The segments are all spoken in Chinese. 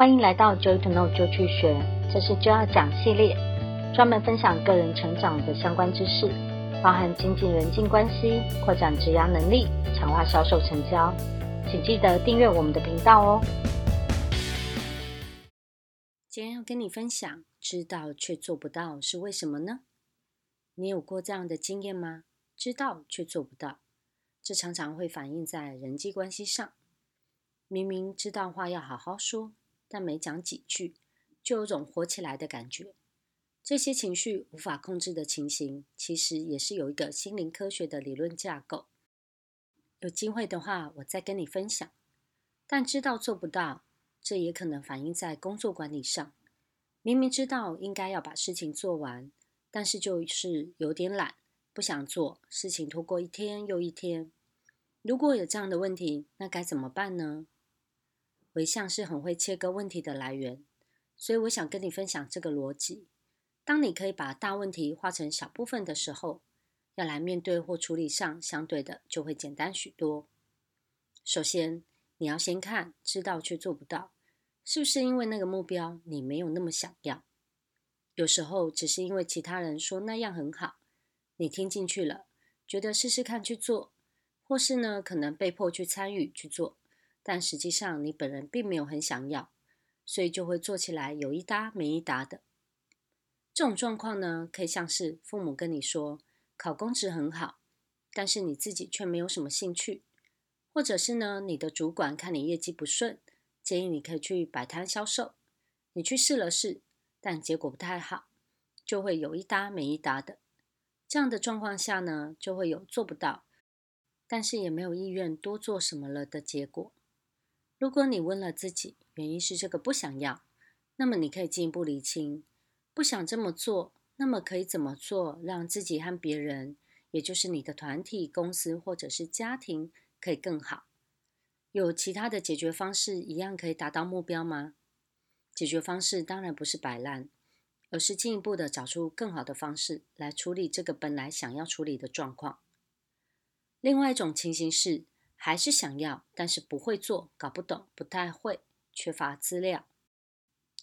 欢迎来到 Joy to Know 就去学，这是 Joy 讲系列，专门分享个人成长的相关知识，包含经济人际关系、扩展职涯能力、强化销售成交。请记得订阅我们的频道哦。今天要跟你分享，知道却做不到是为什么呢？你有过这样的经验吗？知道却做不到，这常常会反映在人际关系上。明明知道话要好好说。但没讲几句，就有种火起来的感觉。这些情绪无法控制的情形，其实也是有一个心灵科学的理论架构。有机会的话，我再跟你分享。但知道做不到，这也可能反映在工作管理上。明明知道应该要把事情做完，但是就是有点懒，不想做，事情拖过一天又一天。如果有这样的问题，那该怎么办呢？我一向是很会切割问题的来源，所以我想跟你分享这个逻辑。当你可以把大问题化成小部分的时候，要来面对或处理上，相对的就会简单许多。首先，你要先看知道却做不到，是不是因为那个目标你没有那么想要？有时候只是因为其他人说那样很好，你听进去了，觉得试试看去做，或是呢，可能被迫去参与去做。但实际上，你本人并没有很想要，所以就会做起来有一搭没一搭的。这种状况呢，可以像是父母跟你说考公职很好，但是你自己却没有什么兴趣；或者是呢，你的主管看你业绩不顺，建议你可以去摆摊销售，你去试了试，但结果不太好，就会有一搭没一搭的。这样的状况下呢，就会有做不到，但是也没有意愿多做什么了的结果。如果你问了自己，原因是这个不想要，那么你可以进一步厘清，不想这么做，那么可以怎么做，让自己和别人，也就是你的团体、公司或者是家庭，可以更好？有其他的解决方式一样可以达到目标吗？解决方式当然不是摆烂，而是进一步的找出更好的方式来处理这个本来想要处理的状况。另外一种情形是，还是想要，但是不会做，搞不懂，不太会，缺乏资料。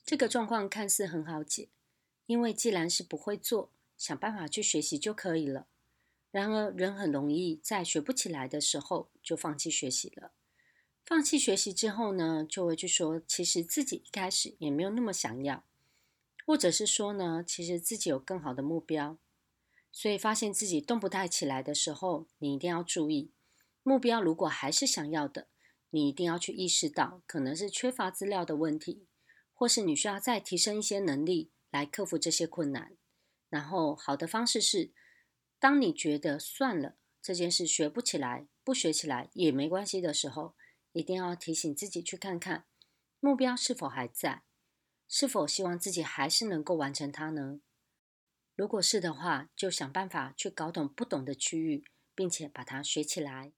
这个状况看似很好解，因为既然是不会做，想办法去学习就可以了。然而，人很容易在学不起来的时候就放弃学习了。放弃学习之后呢，就会去说，其实自己一开始也没有那么想要，或者是说呢，其实自己有更好的目标。所以，发现自己动不太起来的时候，你一定要注意。目标如果还是想要的，你一定要去意识到，可能是缺乏资料的问题，或是你需要再提升一些能力来克服这些困难。然后，好的方式是，当你觉得算了，这件事学不起来，不学起来也没关系的时候，一定要提醒自己去看看目标是否还在，是否希望自己还是能够完成它呢？如果是的话，就想办法去搞懂不懂的区域，并且把它学起来。